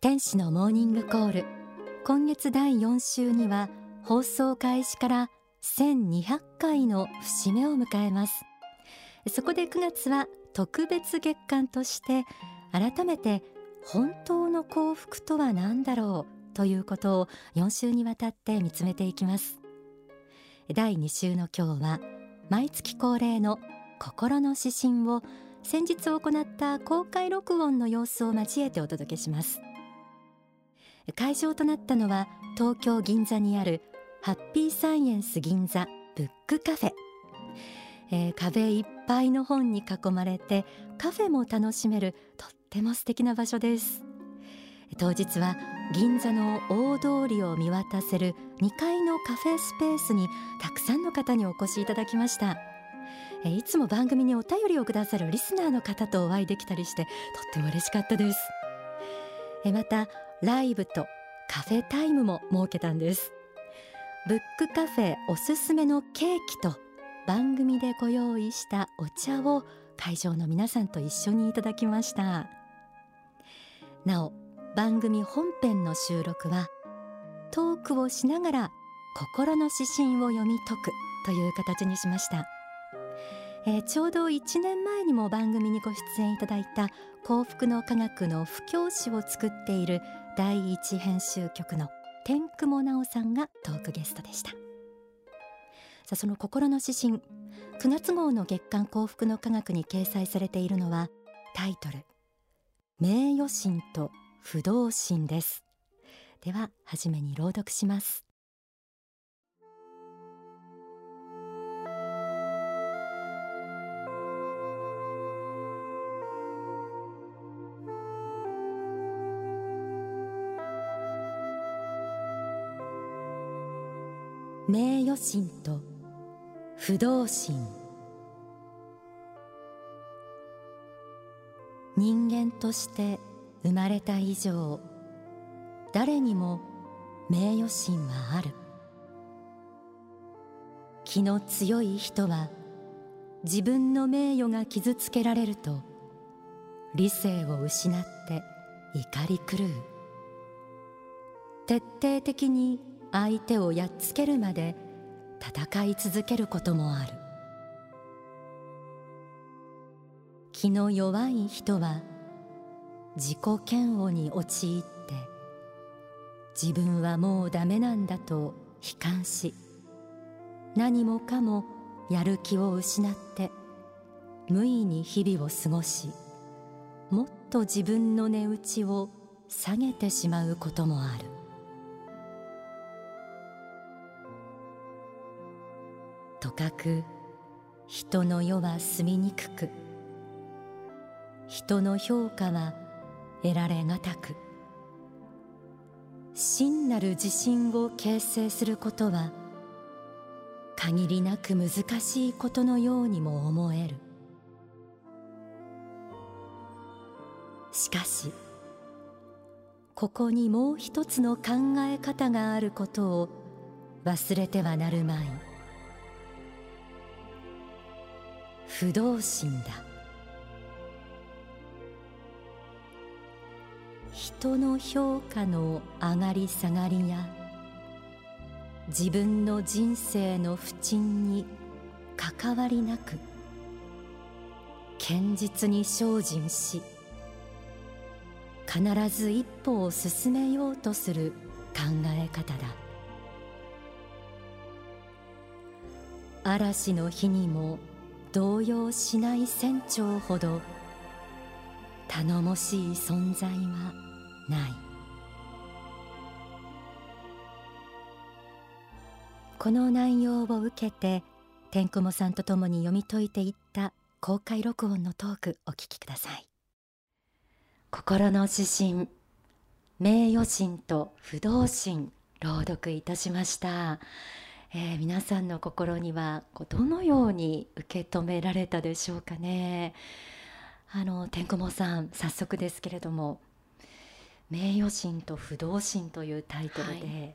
天使のモーニングコール。今月第4週には放送開始から1200回の節目を迎えます。そこで9月は特別月間として改めて本当の幸福とは何だろうということを4週にわたって見つめていきます。第2週の今日は毎月恒例の心の指針を先日行った公開録音の様子を交えてお届けします。会場となったのは東京銀座にあるハッピーサイエンス銀座ブックカフェ、えー、壁いっぱいの本に囲まれてカフェも楽しめるとっても素敵な場所です。当日は銀座の大通りを見渡せる2階のカフェスペースにたくさんの方にお越しいただきました。いつも番組にお便りをくださるリスナーの方とお会いできたりしてとっても嬉しかったです。またライブとカフェタイムも設けたんです。ブックカフェおすすめのケーキと番組でご用意したお茶を会場の皆さんと一緒にいただきました。なお番組本編の収録はトークをしながら心の指針を読み解くという形にしました、えー、ちょうど1年前にも番組にご出演いただいた幸福の科学の布教師を作っている第一編集局の天雲直さんがトークゲストでした。さあその心の指針。9月号の月刊幸福の科学に掲載されているのはタイトル。名誉心と不動心です。では初めに朗読します。名誉心と不動心。人間として生まれた以上誰にも名誉心はある。気の強い人は自分の名誉が傷つけられると理性を失って怒り狂う。徹底的に相手をやっつけるまで戦い続けることもある。気の弱い人は自己嫌悪に陥って自分はもうダメなんだと悲観し何もかもやる気を失って無意に日々を過ごしもっと自分の値打ちを下げてしまうこともある。とかく人の世は住みにくく人の評価は得られがたく真なる自信を形成することは限りなく難しいことのようにも思えるしかしここにもう一つの考え方があることを忘れてはなるまい。不動心だ。人の評価の上がり下がりや自分の人生の不沈に関わりなく堅実に精進し必ず一歩を進めようとする考え方だ。嵐の日にも動揺しない船長ほど頼もしい存在はない。この内容を受けて天雲さんと共に読み解いていった公開録音のトークお聞きください。心の指針名誉心と不動心朗読いたしました。えー、皆さんの心にはこうどのように受け止められたでしょうかね。あの天雲さん早速ですけれども「名誉心と不動心」というタイトルで、はい、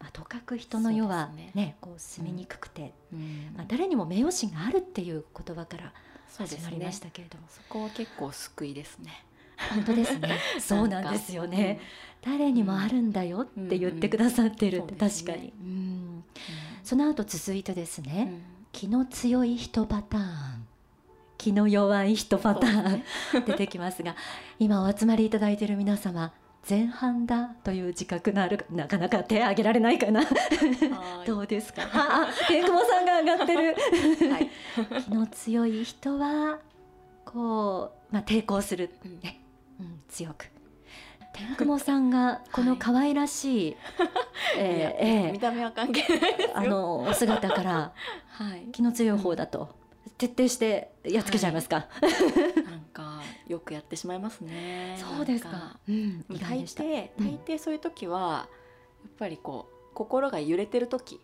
まあ、とかく人の世はね、ねこう住みにくくて、うん、まあ、誰にも名誉心があるっていう言葉から始まりましたけれども、そこは結構救いですね。本当ですね。そうなんですよね。誰にもあるんだよって言ってくださってるって確かに。うん。その後続いてですね、気の強い人パターン。気の弱い人パターン。出てきますが今お集まりいただいている皆様前半だという自覚のあるなかなか手挙げられないかな。どうですか？あ天久保さんが上がってる、はい、気の強い人はこう、まあ、抵抗する、ねうん、強く。天久保さんがこの可愛らしい、は いえーえー、見た目は関係ないあのお姿から、はい、気の強い方だと。徹底してやっつけちゃいますか、はい、なんかよくやってしまいますね。そうですか、うん、大抵大抵そういう時は、やっぱりこう心が揺れてる時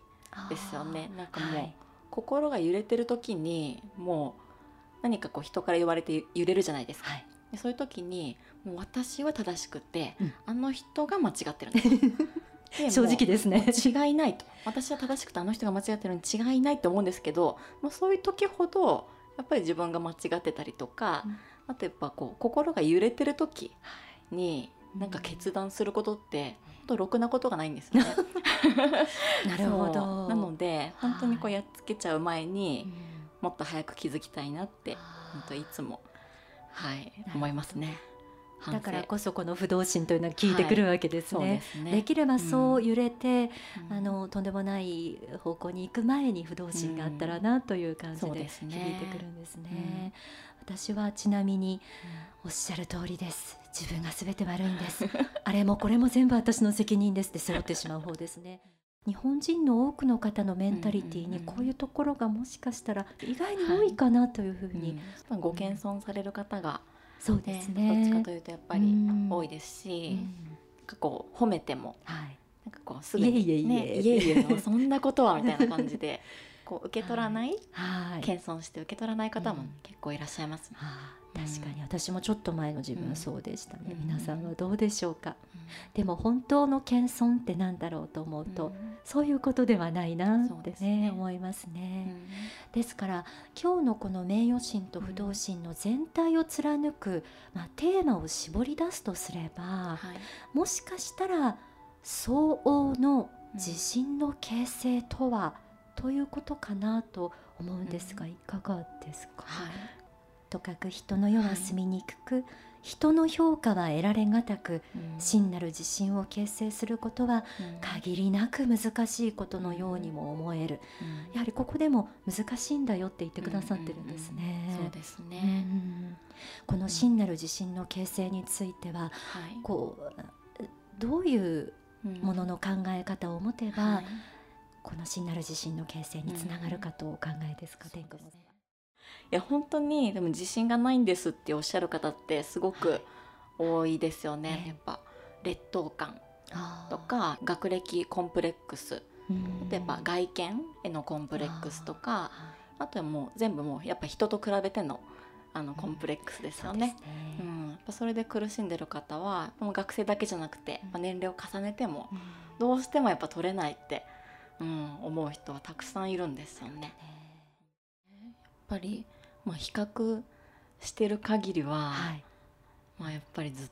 ですよね。なんかもう、はい、心が揺れてる時にもう何かこう人から言われて揺れるじゃないですか、はい、そういう時にもう私は正しくて、うん、あの人が間違ってるんです。正直ですね。違いないと。私は正しくてあの人が間違ってるのに違いないと思うんですけど、まあ、そういう時ほどやっぱり自分が間違ってたりとか、うん、あとやっぱこう心が揺れてる時になんか決断することって、本当ろくなことがないんですよね。なるほど。なので本当にこうやっつけちゃう前に、もっと早く気づきたいなって本当いつもはい思いますね。だからこそこの不動心というのは効いてくるわけですね。はい、で、ね、きればそう揺れて、うん、あのとんでもない方向に行く前に不動心があったらなという感じで響いてくるんですね。うん、私はちなみにおっしゃる通りです。自分がすべて悪いんです。あれもこれも全部私の責任ですって背負ってしまう方ですね。日本人の多くの方のメンタリティーにこういうところがもしかしたら意外に多いかなというふうに、はいうん、ご謙遜される方がそうですね、どっちかというとやっぱり多いですし、なんかこう褒めても、はい、なんかこうすぐに、ね、いえいえ。そんなことはみたいな感じでこう受け取らない、はい、謙遜して受け取らない方も結構いらっしゃいます、ね、確かに私もちょっと前の自分はそうでしたね、うん、皆さんはどうでしょうか、うん、でも本当の謙遜ってなんだろうと思うと、うん、そういうことではないなってね、ね、思いますね、ですから今日のこの名誉心と不動心の全体を貫く、まあ、テーマを絞り出すとすれば、はい、もしかしたら相応の自信の形成とは、ということかなと思うんですが、いかがですか、はいとかく人の世は住みにくく、はい、人の評価は得られがたく、うん、真なる自信を形成することは限りなく難しいことのようにも思える、うん、やはりここでも難しいんだよって言ってくださってるんですね。うんうんうん、そうですね、この真なる自信の形成については、こうどういうものの考え方を持てば、はい、この真なる自信の形成につながるかとお考えですか、天狗さん。いや本当にでも自信がないんですっておっしゃる方ってすごく多いですよね、はい、やっぱ劣等感とか学歴コンプレックス。例えば外見へのコンプレックスとかあとはもう全部もうやっぱ人と比べてのあのコンプレックスですよね。うん、それで苦しんでる方はもう学生だけじゃなくて、まあ、年齢を重ねてもどうしてもやっぱ取れないって、うん、思う人はたくさんいるんですよね。やっぱりまあ、比較してる限りは、はい、まあ、やっぱりず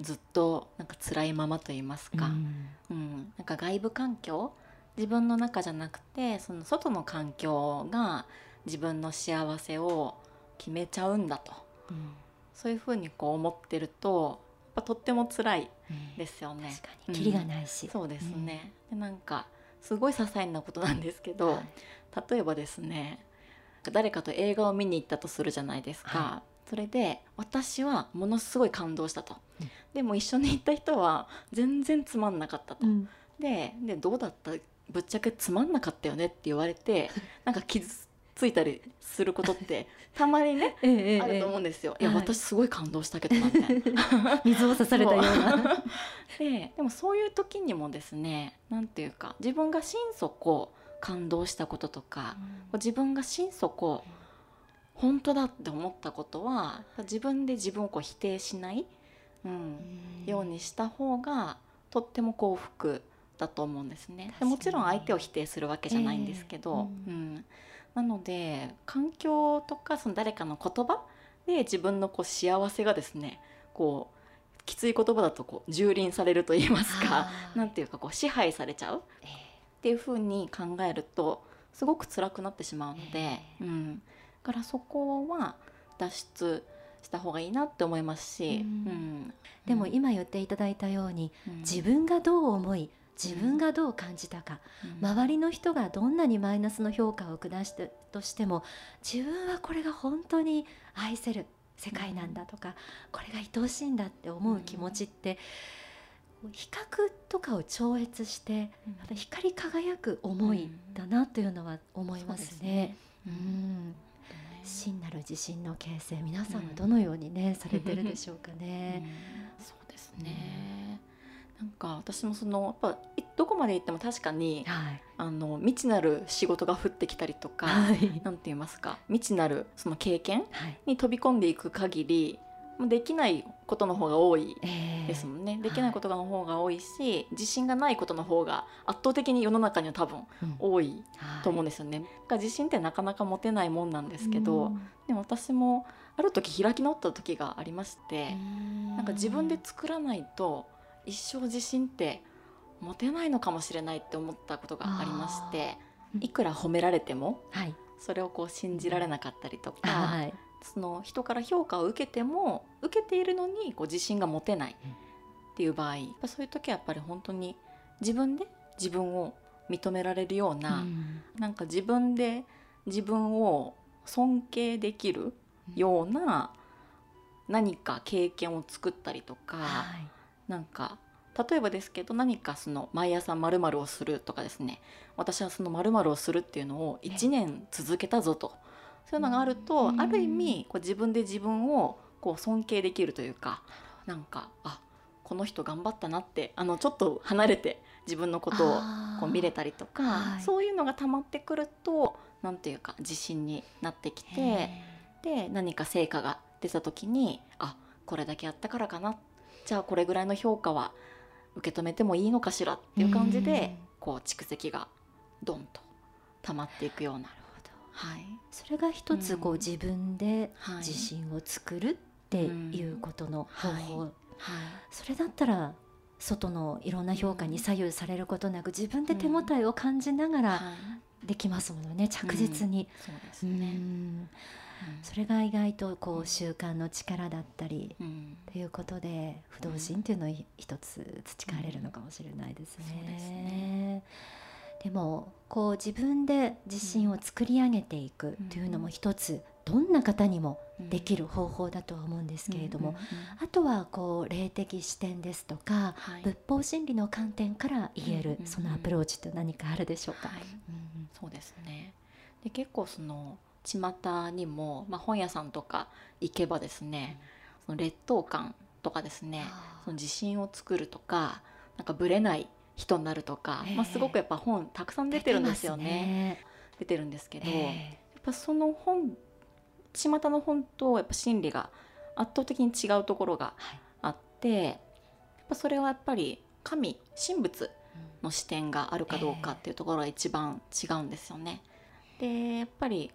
ずっとなんか辛いままと言いますか、うん、うん、なんか外部環境自分の中じゃなくてその外の環境が自分の幸せを決めちゃうんだと、うん、そういうふうにこう思ってるとやっぱとっても辛いですよね。確かに。キリがないし、そうですね、でなんかすごい些細なことなんですけど、はい、例えばですね誰かと映画を見に行ったとするじゃないですか、はい、それで私はものすごい感動したと、うん、でも一緒に行った人は全然つまんなかったと、うん、ででどうだった？ぶっちゃけつまんなかったよねって言われて なんか傷ついたりすることってたまにね、ええ、あると思うんですよ。いや、はい、私すごい感動したけどなみたいな。水を刺されたような。ででもそういう時にもですねなんていうか自分が心底感動したこととか、うん、自分が心底本当だって思ったことは自分で自分をこう否定しない、うん、ようにした方がとっても幸福だと思うんですね。でもちろん相手を否定するわけじゃないんですけど、えー、うん、なので環境とかその誰かの言葉で自分のこう幸せがですねこうきつい言葉だとこう蹂躙されると言いますかなんていうかこう支配されちゃうっていうふうに考えるとすごく辛くなってしまうので、うん、だからそこは脱出した方がいいなって思いますし、うん、でも今言っていただいたように、自分がどう思い自分がどう感じたか、うん、周りの人がどんなにマイナスの評価を下してとしても自分はこれが本当に愛せる世界なんだとか、うん、これが愛おしいんだって思う気持ちって、うん、比較とかを超越してまた光り輝く思いだなというのは思いますね。うん。真なる自信の形成皆さんはどのようにね、されてるでしょうかね。そうですね、なんか私もそのやっぱどこまで行っても確かに、はい、あの未知なる仕事が降ってきたりとか、はい、なんて言いますか未知なるその経験に飛び込んでいく限り、はい、できないことの方が多いですもんね、えー、できないことの方が多いし、自信がないことの方が圧倒的に世の中には多分多いと思うんですよね。うん、自信ってなかなか持てないもんなんですけど、うん、でも私もある時開き直った時がありまして、なんか自分で作らないと一生自信って持てないのかもしれないって思ったことがありましていくら褒められても、はい、それをこう信じられなかったりとか、はい、その人から評価を受けても受けているのにこう自信が持てないっていう場合、そういう時はやっぱり本当に自分で自分を認められるような、うん、なんか自分で自分を尊敬できるような何か経験を作ったりとか、はい、なんか例えばですけど何かその毎朝まるをするとかですね。私はそのまるをするっていうのを1年続けたぞとそういうのがあるとある意味こう自分で自分をこう尊敬できるというかなんかあこの人頑張ったなってあのちょっと離れて自分のことをこう見れたりとか、はい、そういうのが溜まってくると何ていうか自信になってきてで何か成果が出た時にあこれだけやったからかな。じゃあこれぐらいの評価は受け止めてもいいのかしらっていう感じで、こう蓄積がどんと溜まっていくような。はい、それが一つこう自分で自信を作るっていうことの方法、はい、それだったら外のいろんな評価に左右されることなく自分で手応えを感じながらできますものね、着実に。そうですね、それが意外とこう習慣の力だったりということで不動心っていうのを一つ培われるのかもしれないですね。でもこう自分で自信を作り上げていくというのも一つどんな方にもできる方法だとは思うんですけれども、あとはこう霊的視点ですとか、はい、仏法真理の観点から言える、そのアプローチって何かあるでしょうか、はい、うん、そうですね。で結構その巷にも、まあ、本屋さんとか行けばですね、その劣等感とかですねその自信を作るとかなんかぶれない人になるとか、まあ、すごくやっぱ本たくさん出てるんですよね。ね。出てるんですけど、やっぱその本巷の本とやっぱ心理が圧倒的に違うところがあって、はい、やっぱそれはやっぱり神神仏の視点があるかどうかっていうところが一番違うんですよね。でやっぱり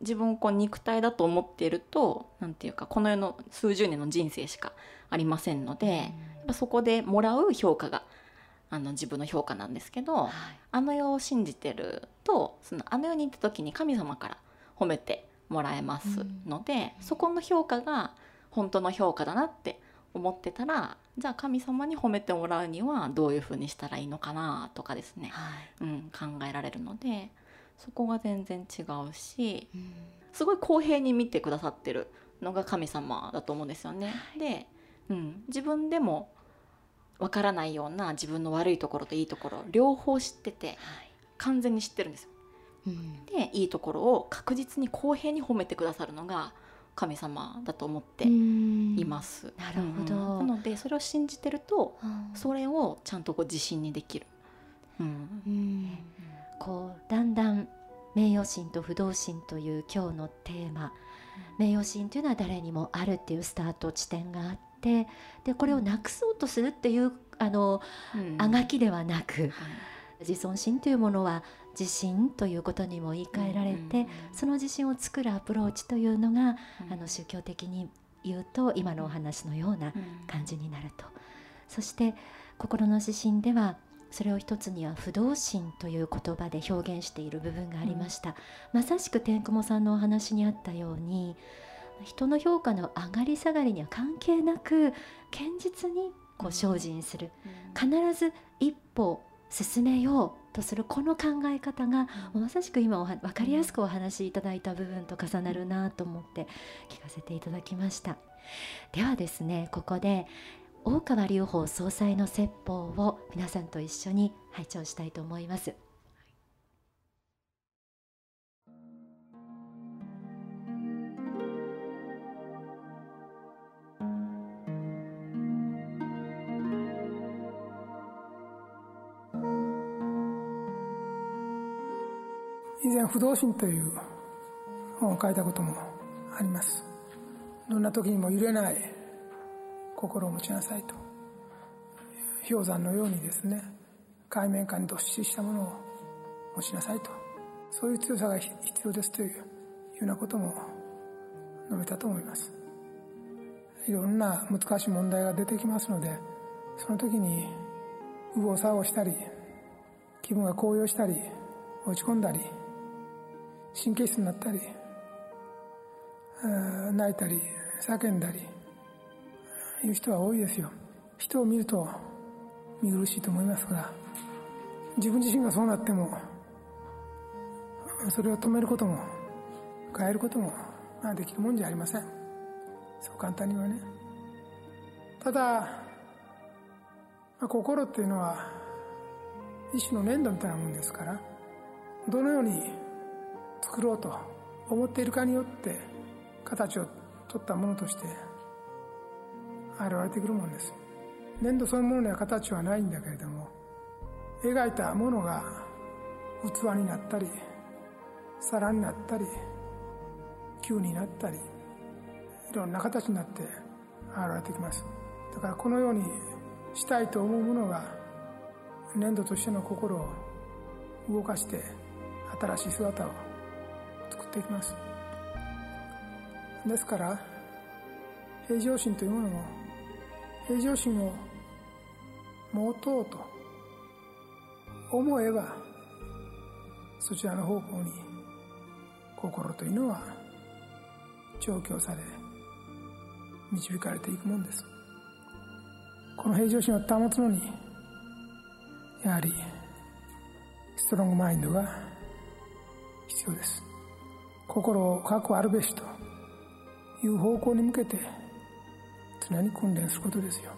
自分をこう肉体だと思っていると何て言うかこの世の数十年の人生しかありませんので、やっぱそこでもらう評価があの自分の評価なんですけど、はい、あの世を信じてるとそのあの世に行った時に神様から褒めてもらえますので、うん、そこの評価が本当の評価だなって思ってたらじゃあ神様に褒めてもらうにはどういうふうにしたらいいのかなとかですね、はい、うん、考えられるのでそこが全然違うし、うん、すごい公平に見てくださってるのが神様だと思うんですよね。はい、で、うん、自分でもわからないような自分の悪いところといいところ両方知ってて、はい、完全に知ってるんですよ。うん、でいいところを確実に公平に褒めてくださるのが神様だと思っています。なるほど、うん、なのでそれを信じてると、それをちゃんとこう自信にできる。うん、うん。こうだんだん名誉心と不動心という今日のテーマ、名誉心というのは誰にもあるっていうスタート地点があってでこれをなくそうとするっていうあの、うん、あがきではなく、はい、自尊心というものは自信ということにも言い換えられて、その自信を作るアプローチというのが、あの宗教的に言うと今のお話のような感じになると。そして心の指針ではそれを一つには不動心という言葉で表現している部分がありました、うん、まさしく天雲さんのお話にあったように人の評価の上がり下がりには関係なく堅実にこう精進する、うん、必ず一歩進めようとするこの考え方が、うん、まさしく今分かりやすくお話しいただいた部分と重なるなと思って聞かせていただきました。ではですねここで大川隆法総裁の説法を皆さんと一緒に拝聴したいと思います。不動心という本を書いたこともあります。どんな時にも揺れない心を持ちなさいと。氷山のようにですね海面下にどっしりしたものを持ちなさいと。そういう強さが必要ですというようなことも述べたと思います。いろんな難しい問題が出てきますのでその時に右往左往したり気分が高揚したり落ち込んだり神経質になったり泣いたり叫んだりいう人は多いですよ。人を見ると見苦しいと思いますが自分自身がそうなってもそれを止めることも変えることもできるもんじゃありません。そう簡単にはね。ただまあ心っていうのは一種の粘土みたいなもんですからどのように作ろうと思っているかによって形を取ったものとして現れてくるものです。粘土そのものには形はないんだけれども描いたものが器になったり皿になったり球になったりいろんな形になって現れてきます。だからこのようにしたいと思うものが粘土としての心を動かして新しい姿を作っていきます。ですから平常心というものも平常心を持とうと思えばそちらの方向に心というのは調教され導かれていくもんです。この平常心を保つのにやはりストロングマインドが必要です。心を確保あるべしという方向に向けて常に訓練することですよ。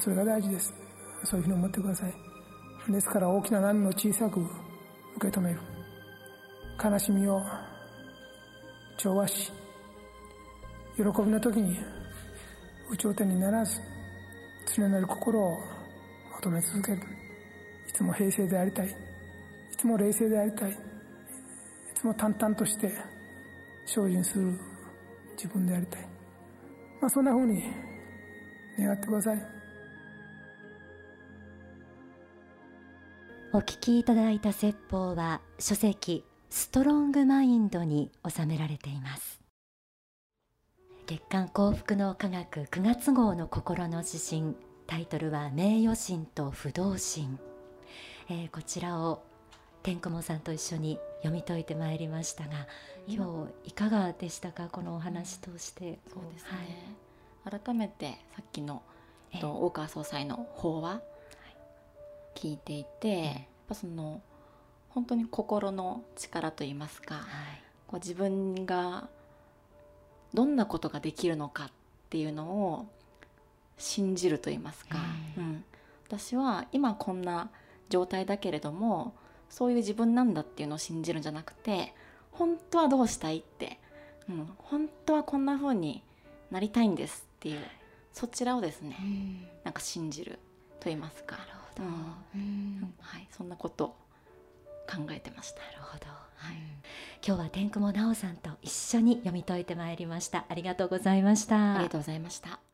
それが大事です。そういうふうに思ってください。ですから大きな波も小さく受け止める。悲しみを調和し、喜びの時に有頂天にならず、常なる心を求め続ける。いつも平静でありたい。いつも冷静でありたい。いつも淡々として精進する自分でありたい。まあ、そんな風に願ってください。お聞きいただいた説法は書籍ストロングマインドに収められています。月刊幸福の科学9月号の心の指針タイトルは名誉心と不動心、えー、こちらを天雲さんと一緒に読み解いてまいりましたが今日いかがでしたか？このお話として。そうですね、はい、改めてさっきの、えっと、大川総裁の法話聞いていて、やっぱその本当に心の力といいますか、はい、こう自分がどんなことができるのかっていうのを信じると言いますか、うん、私は今こんな状態だけれどもそういう自分なんだっていうのを信じるんじゃなくて本当はどうしたいって、うん、本当はこんな風になりたいんですっていうそちらをですね、うん、なんか信じると言いますか。なるほど、うん、はい、そんなこと考えてました。なるほど、はい、今日は天雲直さんと一緒に読み解いてまいりました。ありがとうございました。ありがとうございました